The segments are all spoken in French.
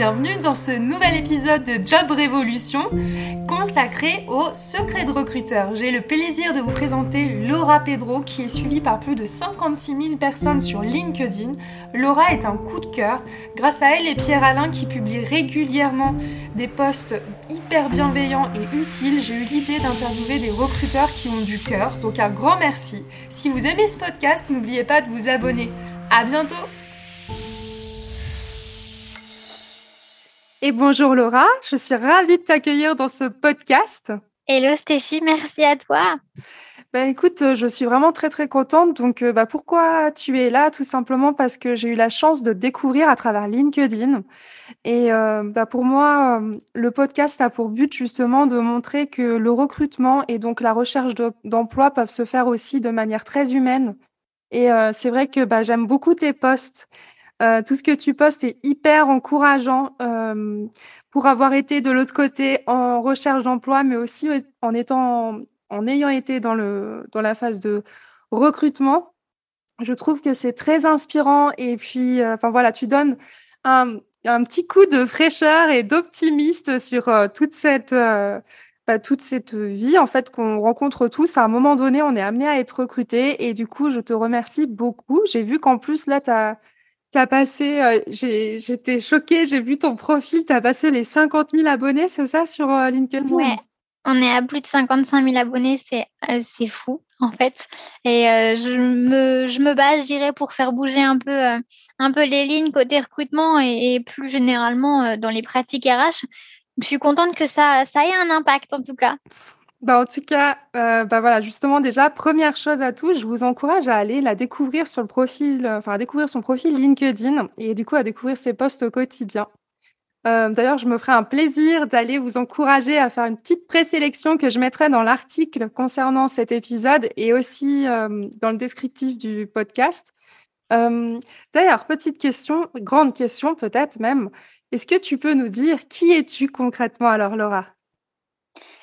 Bienvenue dans ce nouvel épisode de Job Révolution consacré au secret de recruteur. J'ai le plaisir de vous présenter Laura Pedro qui est suivie par plus de 56 000 personnes sur LinkedIn. Laura est un coup de cœur. Grâce à elle et Pierre Alain qui publient régulièrement des posts hyper bienveillants et utiles, j'ai eu l'idée d'interviewer des recruteurs qui ont du cœur. Donc un grand merci. Si vous aimez ce podcast, n'oubliez pas de vous abonner. À bientôt Et bonjour Laura, je suis ravie de t'accueillir dans ce podcast. Hello Stéphie, merci à toi. Ben écoute, euh, je suis vraiment très très contente. Donc, euh, bah, pourquoi tu es là? Tout simplement parce que j'ai eu la chance de découvrir à travers LinkedIn. Et euh, bah, pour moi, le podcast a pour but justement de montrer que le recrutement et donc la recherche d'emploi peuvent se faire aussi de manière très humaine. Et c'est vrai que bah, j'aime beaucoup tes posts euh, tout ce que tu postes est hyper encourageant euh, pour avoir été de l'autre côté en recherche d'emploi, mais aussi en étant, en ayant été dans le dans la phase de recrutement. Je trouve que c'est très inspirant et puis, euh, enfin voilà, tu donnes un, un, petit coup de fraîcheur et d'optimiste sur toute cette bah, toute cette vie en fait qu'on rencontre tous. À un moment donné, on est amené à être recruté et du coup, je te remercie beaucoup. J'ai vu qu'en plus là, tu as tu as passé, euh, j'étais choquée, j'ai vu ton profil, tu as passé les 50 000 abonnés, c'est ça, sur euh, LinkedIn? Ouais, on est à plus de 55 000 abonnés, c'est euh, c'est fou, en fait. Et je, me, je me base, j'irai pour faire bouger un peu, un peu les lignes côté recrutement et, et plus généralement dans les pratiques RH. Je suis contente que ça, ça ait un impact, en tout cas. Bah, en tout cas, euh, bah, justement, déjà, première chose à tous, je vous encourage à aller la découvrir sur le profil, euh, enfin, à découvrir son profil LinkedIn et du coup, à découvrir ses posts au quotidien. Euh, d'ailleurs, je me ferai un plaisir d'aller vous encourager à faire une petite présélection que je mettrai dans l'article concernant cet épisode et aussi dans le descriptif du podcast. D'ailleurs, petite question, grande question peut-être même, est-ce que tu peux nous dire qui es-tu concrètement alors, Laura?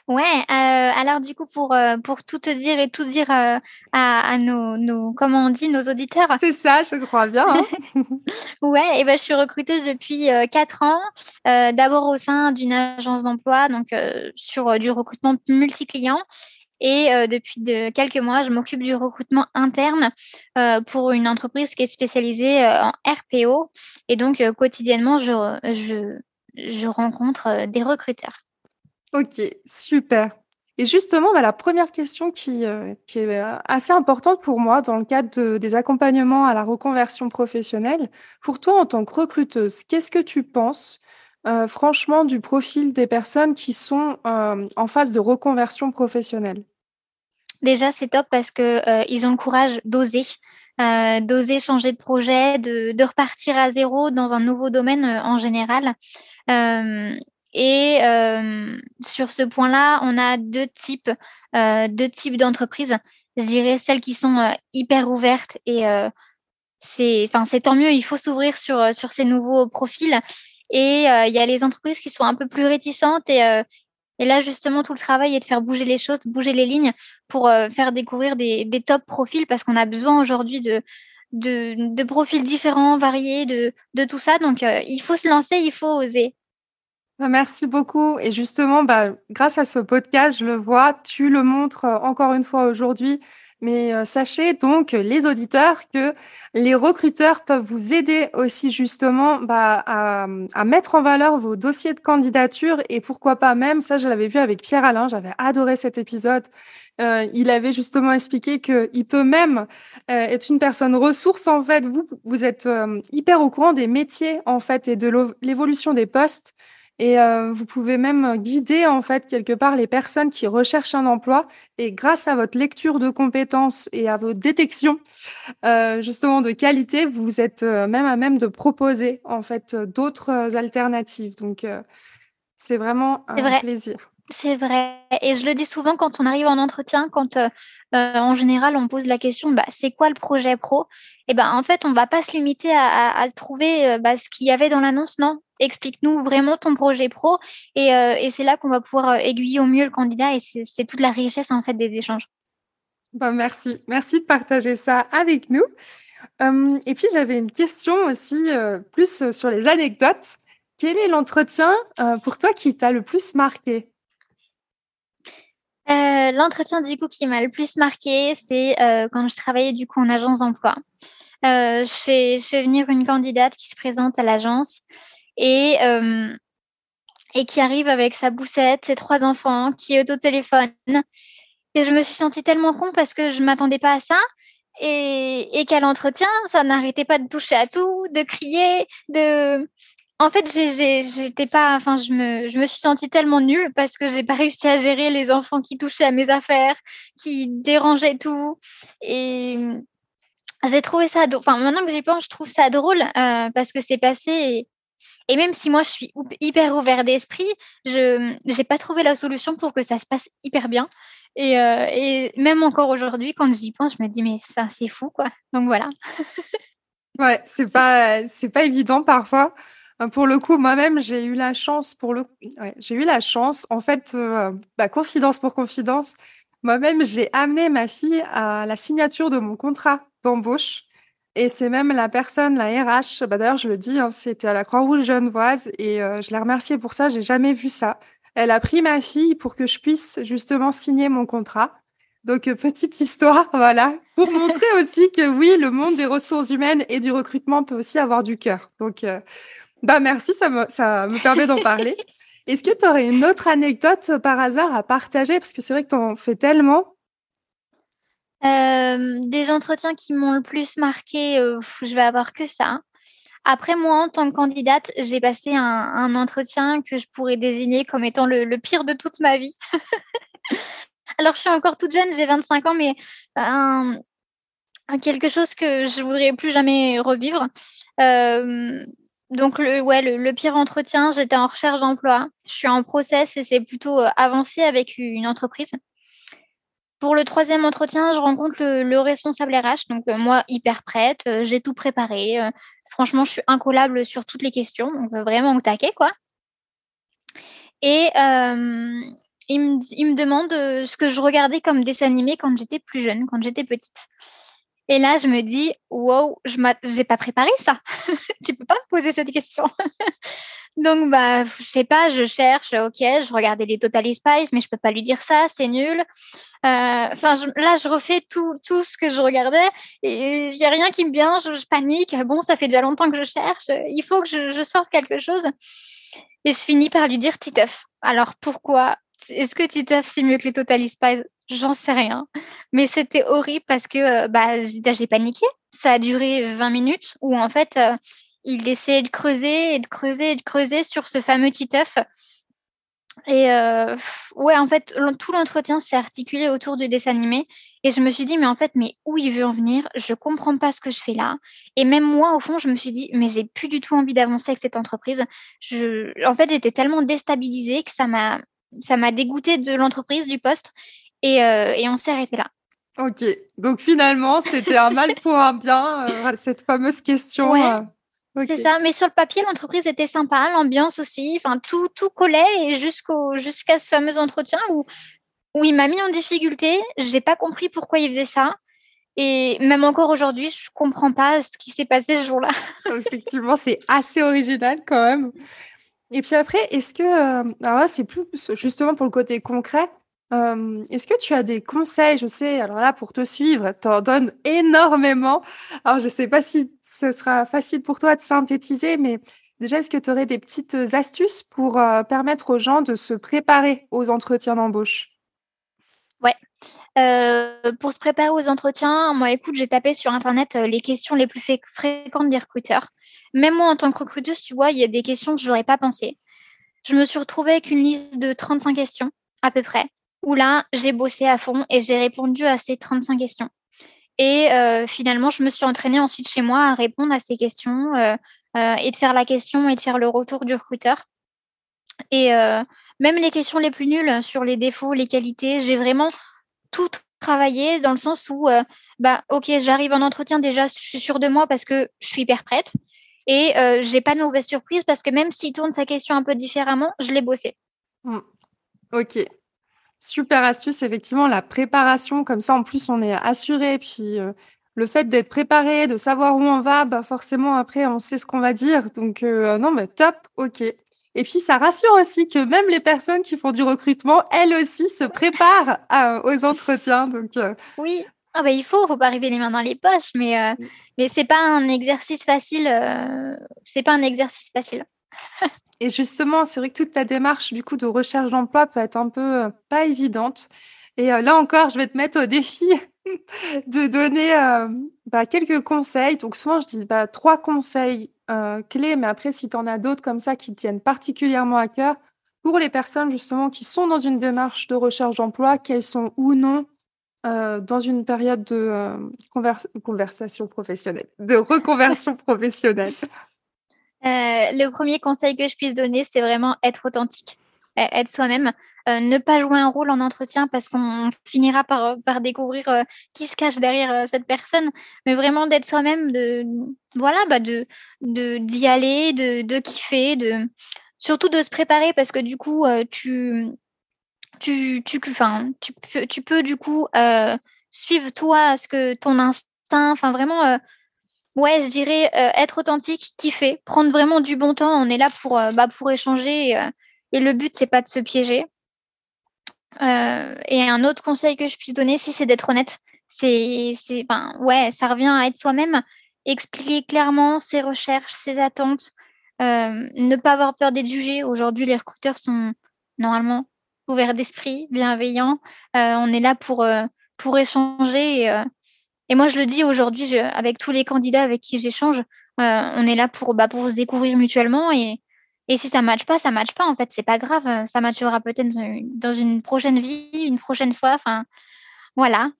Ouais, euh, alors du coup pour, euh, pour tout te dire et tout dire, euh, à à nos nos comment on dit? Nos auditeurs. C'est ça, je crois bien, hein. Ouais et ben je suis recruteuse depuis, 4 ans, d'abord au sein d'une agence d'emploi donc, sur, du recrutement multi-clients et depuis de quelques mois, je m'occupe du recrutement interne, pour une entreprise qui est spécialisée, en RPO et donc, quotidiennement je je je rencontre, des recruteurs. OK, super. Et justement, bah, la première question qui, euh, est euh, assez importante pour moi dans le cadre des accompagnements à la reconversion professionnelle. Pour toi, en tant que recruteuse, qu'est-ce que tu penses, euh, franchement, du profil des personnes qui sont, en phase de reconversion professionnelle? Déjà, c'est top parce que, ils ont le courage d'oser, d'oser changer de projet, de repartir à zéro dans un nouveau domaine, en général. Et sur ce point-là, on a deux types, euh, deux types d'entreprises. Je dirais celles qui sont hyper ouvertes et c'est, c'est tant mieux. Il faut s'ouvrir sur sur ces nouveaux profils. Et il y a les entreprises qui sont un peu plus réticentes et et là justement tout le travail est de faire bouger les choses, bouger les lignes pour faire découvrir des, des top profils parce qu'on a besoin aujourd'hui de, de de profils différents, variés, de de tout ça. Donc il faut se lancer, il faut oser. Bah, merci beaucoup. Et justement, bah, grâce à ce podcast, je le vois, tu le montres euh, encore une fois aujourd'hui. Mais euh, sachez donc, les auditeurs, que les recruteurs peuvent vous aider aussi justement bah, à, mettre en valeur vos dossiers de candidature et pourquoi pas même, ça je l'avais vu avec Pierre Alain, j'avais adoré cet épisode. Euh, il avait justement expliqué qu'il peut même euh, être une personne ressource en fait. Vous, vous êtes euh, hyper au courant des métiers en fait et de l'évolution des postes. Et euh, vous pouvez même guider en fait quelque part les personnes qui recherchent un emploi. Et grâce à votre lecture de compétences et à vos détections euh, justement de qualité, vous êtes euh, même à même de proposer en fait d'autres alternatives. Donc c'est vraiment un vrai. plaisir. C'est vrai et je le dis souvent quand on arrive en entretien, quand, en général on pose la question: «Bah, c'est quoi le projet pro?» et ben, en fait, on va pas se limiter à à trouver, bah, ce qu'il y avait dans l'annonce, non. Explique-nous vraiment ton projet pro et et c'est là qu'on va pouvoir, aiguiller au mieux le candidat et c'est toute la richesse, en fait, des échanges. Bah, merci. Merci de partager ça avec nous. Hem et puis j'avais une question aussi, heu, plus, sur les anecdotes. Quel est l'entretien, pour toi qui t'a le plus marqué? L'entretien du coup qui m'a le plus marqué, c'est, quand je travaillais du coup en agence d'emploi. Heu, je fais je fais venir une candidate qui se présente à l'agence et hem et qui arrive avec sa boussette, ses 3 enfants, qui est au téléphone et je me suis sentie tellement con parce que je m'attendais pas à ça et et qu'à l'entretien, ça n'arrêtait pas de toucher à tout, de crier, de en fait, j'étais pas enfin, je me je me suis sentie tellement nulle parce que j'ai pas réussi à gérer les enfants qui touchaient à mes affaires, qui dérangeaient tout et j'ai trouvé ça enfin, maintenant que j'y pense, je trouve ça drôle, heu, parce que c'est passé et même si moi je suis hyper ouvert d'esprit, je j'ai pas trouvé la solution pour que ça se passe hyper bien et et même encore aujourd'hui, quand j'y pense, je me dis: «Mais c'est fou, quoi», donc voilà. Ouais, c'est pas, c'est pas évident parfois. Heu, pour le coup, moi-même, j'ai eu la chance pour le j'ai eu la chance, en fait, heu, bah, confidence pour confidence, moi-même, j'ai amené ma fille à la signature de mon contrat d'embauche et c'est même la personne, la RH, bah, d'ailleurs, je le dis, hein, c'était à la Croix-Rouge genevoise et heu, je l'ai remerciée pour ça, j'ai jamais vu ça. Elle a pris ma fille pour que je puisse justement signer mon contrat. Donc, heu, petite histoire, voilà, pour montrer aussi que oui, le monde des ressources humaines et du recrutement peut aussi avoir du cœur. Donc, heu bah, merci, ça me ça me permet d'en parler. Est-ce que tu aurais une autre anecdote, euh, par hasard à partager? Parce que c'est vrai que tu en fais tellement. Des entretiens qui m'ont le plus marqué, je vais avoir que ça. Après moi, en tant que candidate, j'ai passé un entretien que je pourrais désigner comme étant le pire de toute ma vie. Alors je suis encore toute jeune, j'ai 25 ans, mais quelque chose que je voudrais plus jamais revivre. Donc le le pire entretien, j'étais en recherche d'emploi. Je suis en process et c'est plutôt, avancé avec une entreprise. Pour le troisième entretien, je rencontre le le responsable RH, donc heu, moi hyper prête, heu, j'ai tout préparé, heu, franchement je suis incollable sur toutes les questions, donc vraiment au taquet quoi et il me demande, ce que je regardais comme dessin animé quand j'étais plus jeune, quand j'étais petite. Et là, je me dis: «Waouh, je j'ai pas préparé ça. Tu peux pas me poser cette question». Donc bah, je sais pas, je cherche, OK, je regardais les Totally Spies, mais je peux pas lui dire ça, c'est nul. Heu, enfin, là, je refais tout tout ce que je regardais et il y a rien qui me vient, je panique. Bon, ça fait déjà longtemps que je cherche, il faut que je je sorte quelque chose et je finis par lui dire: «Titeuf». Alors pourquoi? Est-ce que Titeuf, c'est mieux que les Totally Spies? J'en sais rien, mais c'était horrible parce que, heu, bah, j'ai paniqué. Ça a duré 20 minutes où en fait, heu, il essayait de creuser et de creuser et de creuser sur ce fameux Titeuf et heu, ouais, en fait, tout l'entretien s'est articulé autour du dessin animé et je me suis dit: «Mais en fait, mais où il veut en venir? Je comprends pas ce que je fais là» et même moi, au fond, je me suis dit: «Mais j'ai plus du tout envie d'avancer avec cette entreprise». Je en fait, j'étais tellement déstabilisée que ça m'a ça m'a de l'entreprise, du poste et heu et on s'est arrêté là. OK, donc finalement, c'était un mal pour un bien, heu, cette fameuse question, Ouais, OK. c'est ça, mais sur le papier, l'entreprise était sympa, l'ambiance aussi, enfin tout tout collait et jusqu'au jusqu'à ce fameux entretien où où il m'a mis en difficulté. J'ai pas compris pourquoi il faisait ça et même encore aujourd'hui, je comprends pas ce qui s'est passé ce jour-là. Effectivement, c'est assez original quand même et puis après, est-ce que, alors là, c'est plus justement pour le côté concret, est-ce que tu as des conseils? Je sais, alors là, pour te suivre, tu en donnes énormément. Alors, je ne sais pas si ce sera facile pour toi de synthétiser, mais déjà, est-ce que tu aurais des petites astuces pour euh, permettre aux gens de se préparer aux entretiens d'embauche? Ouais. Pour se préparer aux entretiens, moi, écoute, j'ai tapé sur internet les questions les plus fréquentes des recruteurs. Même moi, en tant que recruteuse, tu vois, il y a des questions que je n'aurais pas pensé. Je me suis retrouvée avec une liste de 35 questions, à peu près, où là, j'ai bossé à fond et j'ai répondu à ces 35 questions. Et euh, finalement, je me suis entraînée ensuite chez moi à répondre à ces questions et de faire la question et de faire le retour du recruteur. Et même les questions les plus nulles sur les défauts, les qualités, j'ai vraiment tout travaillé dans le sens où, bah, ok, j'arrive en entretien déjà, je suis sûre de moi parce que je suis hyper prête. Et euh, j'ai pas de mauvaise surprise parce que même s'il tourne sa question un peu différemment, je l'ai bossé. Mmh. Ok. Super astuce, effectivement, la préparation, comme ça en plus on est assuré. Puis le fait d'être préparé, de savoir où on va, bah forcément après on sait ce qu'on va dire. Donc non, mais top, ok. Et puis ça rassure aussi que même les personnes qui font du recrutement, elles aussi se préparent aux entretiens. Donc oui, ah bah, il faut, faut pas arriver les mains dans les poches, mais euh, mmh. mais c'est pas un exercice facile. Euh, c'est pas un exercice facile. Et justement, c'est vrai que toute ta démarche du coup de recherche d'emploi peut être un peu euh, pas évidente. Et là encore, je vais te mettre au défi de donner bah, quelques conseils. Donc souvent, je dis bah, trois conseils clés, mais après, si tu en as d'autres comme ça qui tiennent particulièrement à cœur, pour les personnes justement qui sont dans une démarche de recherche d'emploi, qu'elles sont ou non euh, dans une période de euh, conversation professionnelle, de reconversion professionnelle? Euh, le premier conseil que je puisse donner, c'est vraiment être authentique, e être soi-même, ne pas jouer un rôle en entretien parce qu'on finira par, découvrir, qui se cache derrière, cette personne, mais vraiment d'être soi-même, de voilà, bah, de d'y aller, de de kiffer, de surtout de se préparer parce que du coup, tu tu tu enfin, tu peux tu peux du coup, euh, suivre toi ce que ton instinct enfin vraiment, euh, ouais, je dirais, euh, être authentique, kiffer, prendre vraiment du bon temps. On est là pour, bah, pour échanger et le but c'est pas de se piéger. et un autre conseil que je puisse donner, si c'est d'être honnête. C'est c'est ouais, ça revient à être soi-même, expliquer clairement ses recherches, ses attentes, ne pas avoir peur d'être jugé. Aujourd'hui, les recruteurs sont normalement ouvert d'esprit, bienveillant. Euh, on est là pour, euh, pour échanger. Et, euh, et, moi, je le dis aujourd'hui, avec tous les candidats avec qui j'échange, on est là pour, bah, pour se découvrir mutuellement. Et, et si ça ne matche pas, ça ne matche pas. En fait, c'est pas grave. Ça matchera peut-être dans une prochaine vie, une prochaine fois. Enfin, voilà.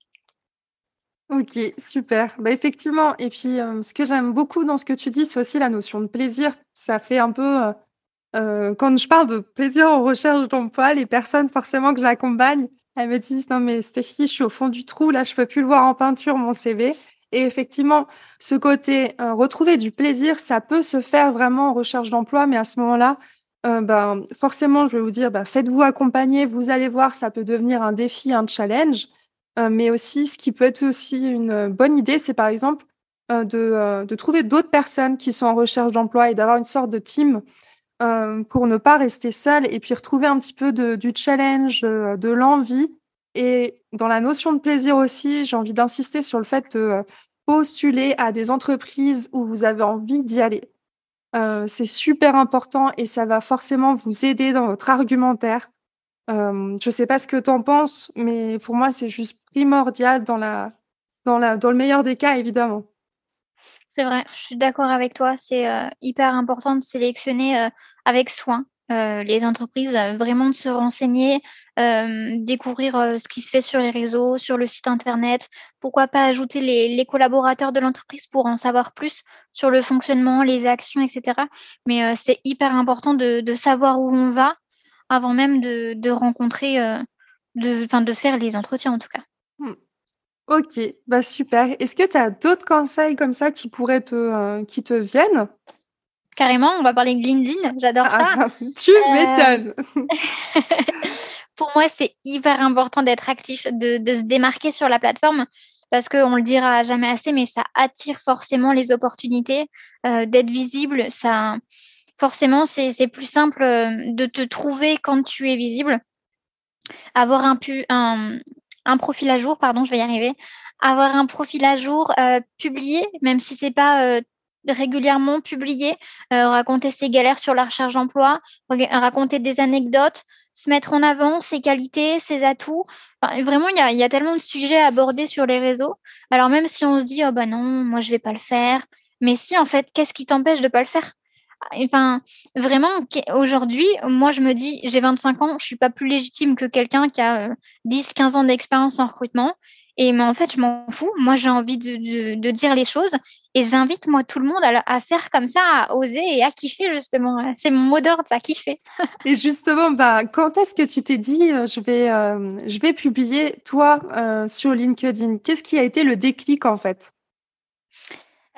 Ok, super. Bah, effectivement. Et puis, ce que j'aime beaucoup dans ce que tu dis, c'est aussi la notion de plaisir. Ça fait un peu euh, quand je parle de plaisir en recherche d'emploi, les personnes forcément que j'accompagne, elles me disent: «Non mais Stéphie, je suis au fond du trou là, je peux plus le voir en peinture mon CV» et effectivement, ce côté, euh, retrouver du plaisir, ça peut se faire vraiment en recherche d'emploi, mais à ce moment-là, euh, ben, forcément, je vais vous dire, bah, faites-vous accompagner, vous allez voir, ça peut devenir un défi, un challenge. mais aussi, ce qui peut être aussi une, bonne idée, c'est par exemple, de, de trouver d'autres personnes qui sont en recherche d'emploi et d'avoir une sorte de team. Euh, pour ne pas rester seul et puis retrouver un petit peu de, du challenge, euh, de, l'envie. Et dans la notion de plaisir aussi, j'ai envie d'insister sur le fait de euh, postuler à des entreprises où vous avez envie d'y aller. c'est super important et ça va forcément vous aider dans votre argumentaire. je ne sais pas ce que tu en penses, mais pour moi, c'est juste primordial dans, le meilleur des cas, évidemment. C'est vrai, je suis d'accord avec toi. C'est euh, hyper important de sélectionner euh, avec soin euh, les entreprises, vraiment de se renseigner, découvrir ce qui se fait sur les réseaux, sur le site internet. Pourquoi pas ajouter les, collaborateurs de l'entreprise pour en savoir plus sur le fonctionnement, les actions, etc. Mais c'est hyper important de, savoir où on va avant même de, rencontrer, de, de faire les entretiens en tout cas. Mmh. OK, bah, super. Est-ce que tu as d'autres conseils comme ça qui pourraient te, euh, qui te viennent? Carrément, on va parler de LinkedIn, j'adore ça. Ah, tu euh, m'étonnes. Pour moi, c'est hyper important d'être actif, de de se démarquer sur la plateforme parce qu'on le dira jamais assez, mais ça attire forcément les opportunités, euh, d'être visible, ça forcément, c'est plus simple, de te trouver quand tu es visible avoir un, un, un profil à jour, pardon, je vais y arriver, avoir un profil à jour euh, publié, même si c'est pas euh, régulièrement publié, euh, raconter ses galères sur la recherche d'emploi, raconter des anecdotes, se mettre en avant, ses qualités, ses atouts. vraiment, il y a, tellement de sujets à aborder sur les réseaux. Alors même si on se dit, oh bah non, moi je vais pas le faire, mais si en fait, qu'est-ce qui t'empêche de pas le faire? Enfin, vraiment, aujourd'hui, moi, je me dis, j'ai 25 ans, je suis pas plus légitime que quelqu'un qui a 10, 15 ans d'expérience en recrutement. Et mais en fait, je m'en fous. Moi, j'ai envie de, dire les choses et j'invite moi tout le monde à, faire comme ça, à oser et à kiffer justement. C'est mon mot d'ordre, à kiffer. et justement, bah, quand est-ce que tu t'es dit, je vais, euh, je vais publier toi euh, sur LinkedIn? Qu'est-ce qui a été le déclic en fait?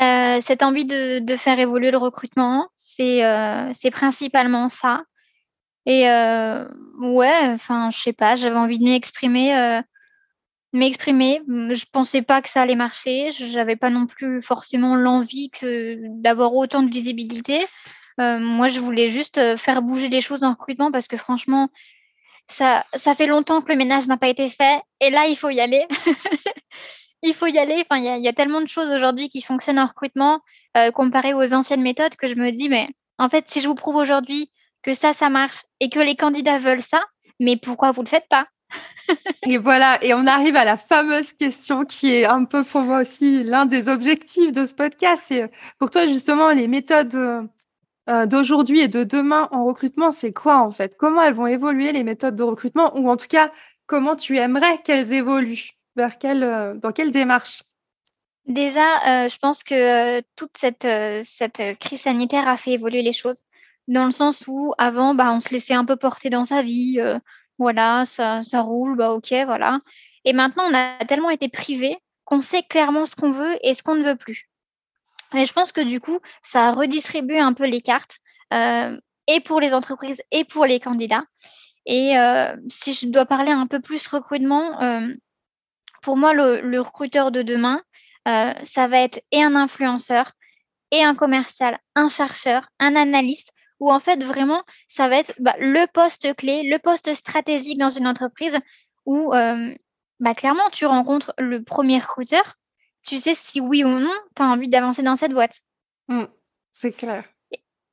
Euh, cette envie de, faire évoluer le recrutement, c'est euh, principalement ça. Et euh, ouais, enfin, je sais pas, j'avais envie de m'exprimer, m'exprimer. Je pensais pas que ça allait marcher. J'avais pas non plus forcément l'envie d'avoir autant de visibilité. Moi, je voulais juste faire bouger les choses en recrutement parce que franchement, ça fait longtemps que le ménage n'a pas été fait. Et là, il faut y aller. il faut y aller. Il y a, tellement de choses aujourd'hui qui fonctionnent en recrutement euh, comparé aux anciennes méthodes que je me dis, mais en fait, si je vous prouve aujourd'hui que ça, ça marche et que les candidats veulent ça, mais pourquoi vous le faites pas? Et voilà, et on arrive à la fameuse question qui est un peu pour moi aussi l'un des objectifs de ce podcast. C'est pour toi justement les méthodes euh, d'aujourd'hui et de demain en recrutement, c'est quoi en fait? Comment elles vont évoluer les méthodes de recrutement? Ou en tout cas comment tu aimerais qu'elles évoluent? Vers quelle, euh, dans quelle démarche? Déjà, euh, je pense que euh, toute cette, cette crise sanitaire a fait évoluer les choses, dans le sens où avant, bah, on se laissait un peu porter dans sa vie, voilà, ça, ça roule, bah ok, voilà. Et maintenant, on a tellement été privé qu'on sait clairement ce qu'on veut et ce qu'on ne veut plus. Et je pense que du coup, ça a redistribué un peu les cartes, et pour les entreprises et pour les candidats. Et si je dois parler un peu plus recrutement, pour moi, le, recruteur de demain, euh, ça va être et un influenceur, et un commercial, un chercheur, un analyste, où en fait, vraiment, ça va être bah, le poste clé, le poste stratégique dans une entreprise où, euh, bah, clairement, tu rencontres le premier recruteur, tu sais si oui ou non, tu as envie d'avancer dans cette boîte. Mmh, c'est clair.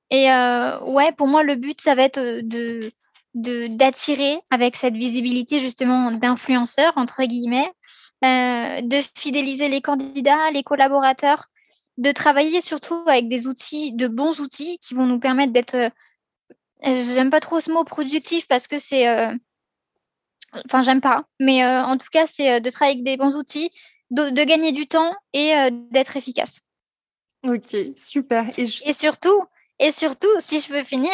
Et euh, ouais, pour moi, le but, ça va être de d'attirer avec cette visibilité justement d'influenceurs entre guillemets euh, de fidéliser les candidats, les collaborateurs, de travailler surtout avec des outils, de bons outils qui vont nous permettre d'être, euh, j'aime pas trop ce mot productif parce que c'est, euh, enfin j'aime pas, mais en tout cas c'est de travailler avec des bons outils, de, gagner du temps et d'être efficace. Ok, super. Et, et, surtout, et surtout, si je veux finir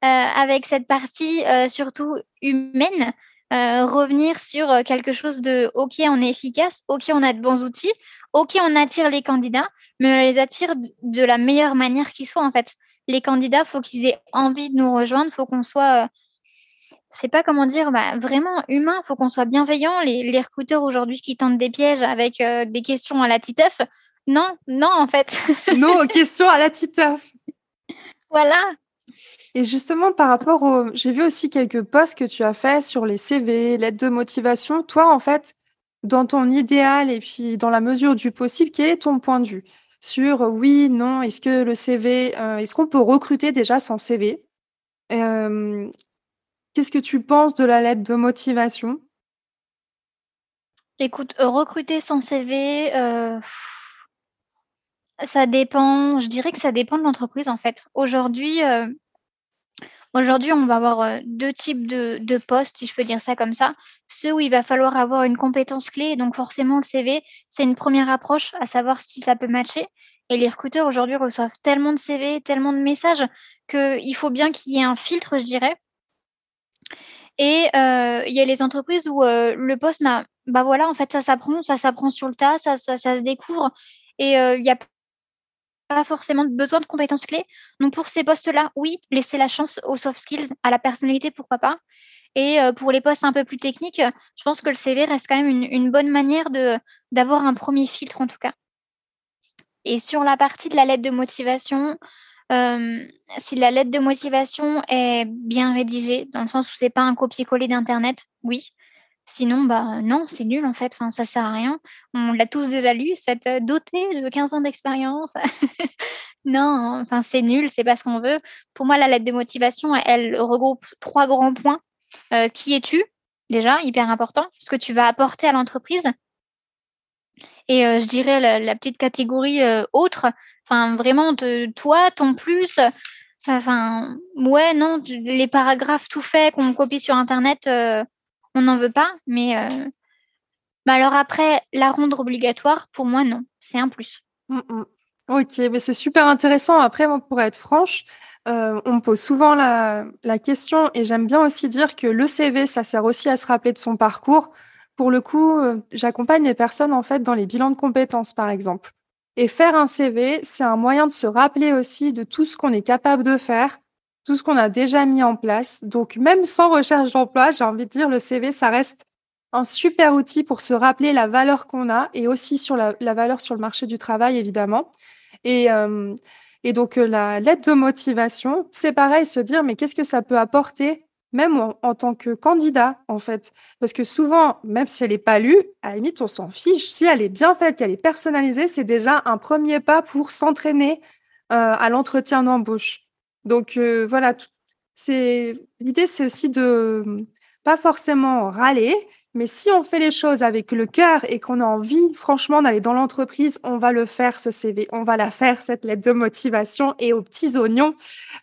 avec cette partie surtout humaine, euh, revenir sur euh, quelque chose de OK, on est efficace, OK, on a de bons outils, OK, on attire les candidats, mais on les attire de la meilleure manière qui soit en fait. Les candidats, faut qu'ils aient envie de nous rejoindre, faut qu'on soit, euh, je sais pas comment dire, bah, vraiment humain, faut qu'on soit bienveillant. Les, les recruteurs aujourd'hui qui tentent des pièges avec des questions à la titeuf, non, non en fait. non, questions à la titeuf. Voilà, et justement, par rapport au... J'ai vu aussi quelques posts que tu as fait sur les CV, l'aide de motivation. Toi, en fait, dans ton idéal et puis dans la mesure du possible, quel est ton point de vue sur oui, non, est-ce que le CV, euh, est-ce qu'on peut recruter déjà sans CV euh, Qu'est-ce que tu penses de la lettre de motivation? Écoute, recruter sans CV, euh, ça dépend, je dirais que ça dépend de l'entreprise en fait. Aujourd'hui, Aujourd'hui, on va avoir euh, deux types de, postes, si je peux dire ça comme ça. Ceux où il va falloir avoir une compétence clé, donc forcément le CV, c'est une première approche à savoir si ça peut matcher. Et les recruteurs aujourd'hui reçoivent tellement de CV, tellement de messages qu'il faut bien qu'il y ait un filtre, je dirais. Et euh, il y a les entreprises où euh, le poste n'a, bah voilà, en fait, ça s'apprend, ça s'apprend sur le tas, ça, ça, ça se découvre. Et il y a pas forcément besoin de compétences clés. Donc pour ces postes-là, oui, laisser la chance aux soft skills, à la personnalité, pourquoi pas. Et euh, pour les postes un peu plus techniques, je pense que le CV reste quand même une, bonne manière d'avoir un premier filtre en tout cas. Et sur la partie de la lettre de motivation, si la lettre de motivation est bien rédigée, dans le sens où c'est pas un copier-coller d'internet, oui. Sinon, bah non, c'est nul en fait. Enfin, ça sert à rien. On l'a tous déjà lu, cette dotée de 15 ans d'expérience. non, enfin c'est nul, c'est pas ce qu'on veut. Pour moi, la lettre de motivation, elle regroupe trois grands points. qui es-tu? Déjà, hyper important, ce que tu vas apporter à l'entreprise. Et je dirais la, petite catégorie autre, enfin vraiment de toi, ton plus. Enfin, ouais, non, les paragraphes tout faits qu'on copie sur Internet, on n'en veut pas. Mais bah, alors après, la rendre obligatoire, pour moi, non, c'est un plus. Mmh ok, mais c'est super intéressant. Après, pour être franche, on me pose souvent la, la question et j'aime bien aussi dire que le CV, ça sert aussi à se rappeler de son parcours. Pour le coup, euh, j'accompagne les personnes en fait dans les bilans de compétences, par exemple. Et faire un CV, c'est un moyen de se rappeler aussi de tout ce qu'on est capable de faire, tout ce qu'on a déjà mis en place. Donc, même sans recherche d'emploi, j'ai envie de dire, le CV, ça reste un super outil pour se rappeler la valeur qu'on a et aussi sur la, valeur sur le marché du travail, évidemment. Et, euh, donc, euh, la lettre de motivation, c'est pareil, se dire, mais qu'est-ce que ça peut apporter même en, tant que candidat, en fait? Parce que souvent, même si elle n'est pas lue, à la limite, on s'en fiche. Si elle est bien faite, qu'elle est personnalisée, c'est déjà un premier pas pour s'entraîner euh, à l'entretien d'embauche. Donc euh, voilà, c'est l'idée, c'est aussi de pas forcément râler, mais si on fait les choses avec le cœur et qu'on a envie, franchement, d'aller dans l'entreprise, on va le faire, ce CV. On va la faire, cette lettre de motivation et aux petits oignons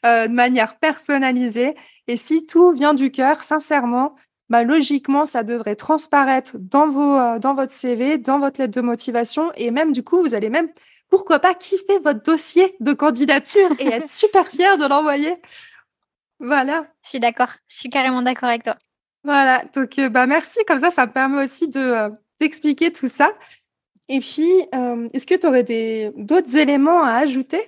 euh, de manière personnalisée. Et si tout vient du cœur, sincèrement, bah, logiquement, ça devrait transparaître dans, euh, dans votre CV, dans votre lettre de motivation. Et même, du coup, vous allez même, pourquoi pas, kiffer votre dossier de candidature et être super fier de l'envoyer. Voilà. Je suis d'accord. Je suis carrément d'accord avec toi. Voilà. Donc, euh, bah, merci. Comme ça, ça me permet aussi de, euh, d'expliquer tout ça. Et puis, est-ce que tu aurais d'autres éléments à ajouter?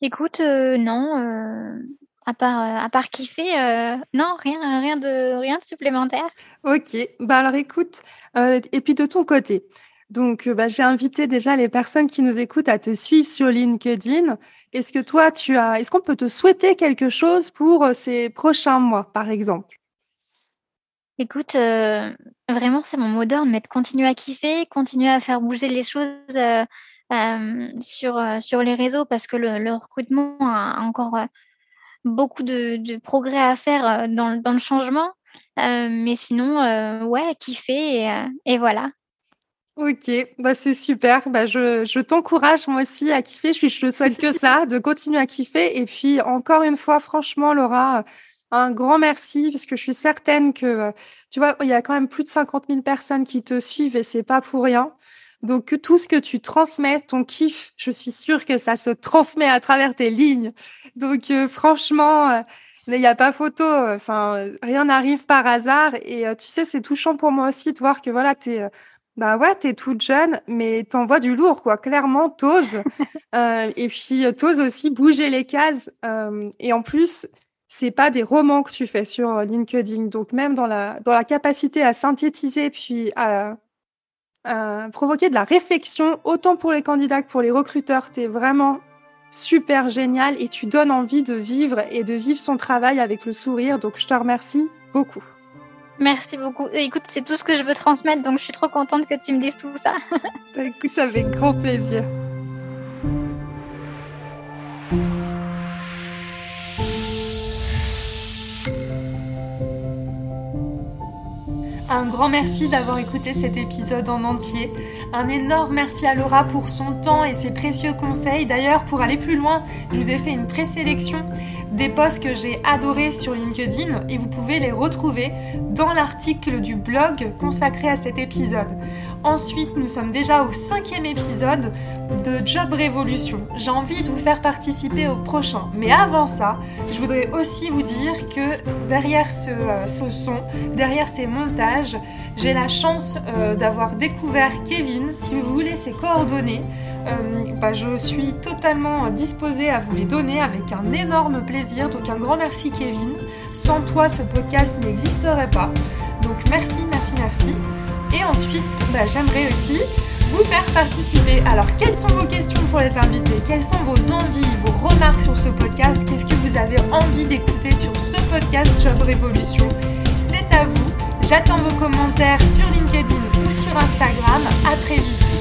Écoute, non, à part, euh, à part kiffer, euh, non, rien rien de rien de supplémentaire. OK. Bah, alors écoute, euh, et puis de ton côté, donc bah, j'ai invité déjà les personnes qui nous écoutent à te suivre sur LinkedIn. Est-ce que toi, tu as est-ce qu'on peut te souhaiter quelque chose pour, ces prochains mois, par exemple? Écoute, vraiment, c'est mon mot d'ordre, mais de continuer à kiffer, continuer à faire bouger les choses, sur, les réseaux parce que le recrutement a encore, beaucoup de, progrès à faire euh, dans, le changement. Euh, mais sinon, euh, ouais, kiffer et voilà. Ok, bah c'est super. Bah je, je t'encourage moi aussi à kiffer. Je, te souhaite que ça, de continuer à kiffer. Et puis encore une fois, franchement, Laura, un grand merci parce que je suis certaine que, tu vois, il y a quand même plus de 50 000 personnes qui te suivent et c'est pas pour rien. Donc tout ce que tu transmets, ton kiff, je suis sûre que ça se transmet à travers tes lignes. Donc euh, franchement, euh, il n'y a pas photo. Enfin, rien n'arrive par hasard. Et euh, tu sais, c'est touchant pour moi aussi de voir que voilà, t'es bah ouais, t'es toute jeune, mais t'envoies du lourd, quoi. Clairement, t'oses. et puis t'oses aussi bouger les cases. et en plus, c'est pas des romans que tu fais sur LinkedIn. Donc même dans la dans la capacité à synthétiser puis à provoquer de la réflexion, autant pour les candidats que pour les recruteurs. Tu es vraiment super génial et tu donnes envie de vivre et de vivre son travail avec le sourire. Donc je te remercie beaucoup. Merci beaucoup. Écoute, c'est tout ce que je veux transmettre, donc je suis trop contente que tu me dises tout ça. Écoute, avec grand plaisir. Un grand merci d'avoir écouté cet épisode en entier. Un énorme merci à Laura pour son temps et ses précieux conseils. D'ailleurs, pour aller plus loin, je vous ai fait une présélection des posts que j'ai adorés sur LinkedIn et vous pouvez les retrouver dans l'article du blog consacré à cet épisode. Ensuite, nous sommes déjà au cinquième épisode de Job Révolution. J'ai envie de vous faire participer au prochain. Mais avant ça, je voudrais aussi vous dire que derrière ce, euh, son, derrière ces montages, j'ai la chance euh, d'avoir découvert Kevin. Si vous voulez ses coordonnées, bah, je suis totalement disposée à vous les donner avec un énorme plaisir. Donc un grand merci Kevin. Sans toi, ce podcast n'existerait pas. Donc merci, merci, merci. Et ensuite, bah, j'aimerais aussi vous faire participer. Alors, quelles sont vos questions pour les invités? Quelles sont vos envies, vos remarques sur ce podcast? Qu'est-ce que vous avez envie d'écouter sur ce podcast Job Révolution C'est à vous. J'attends vos commentaires sur LinkedIn ou sur Instagram. À très vite.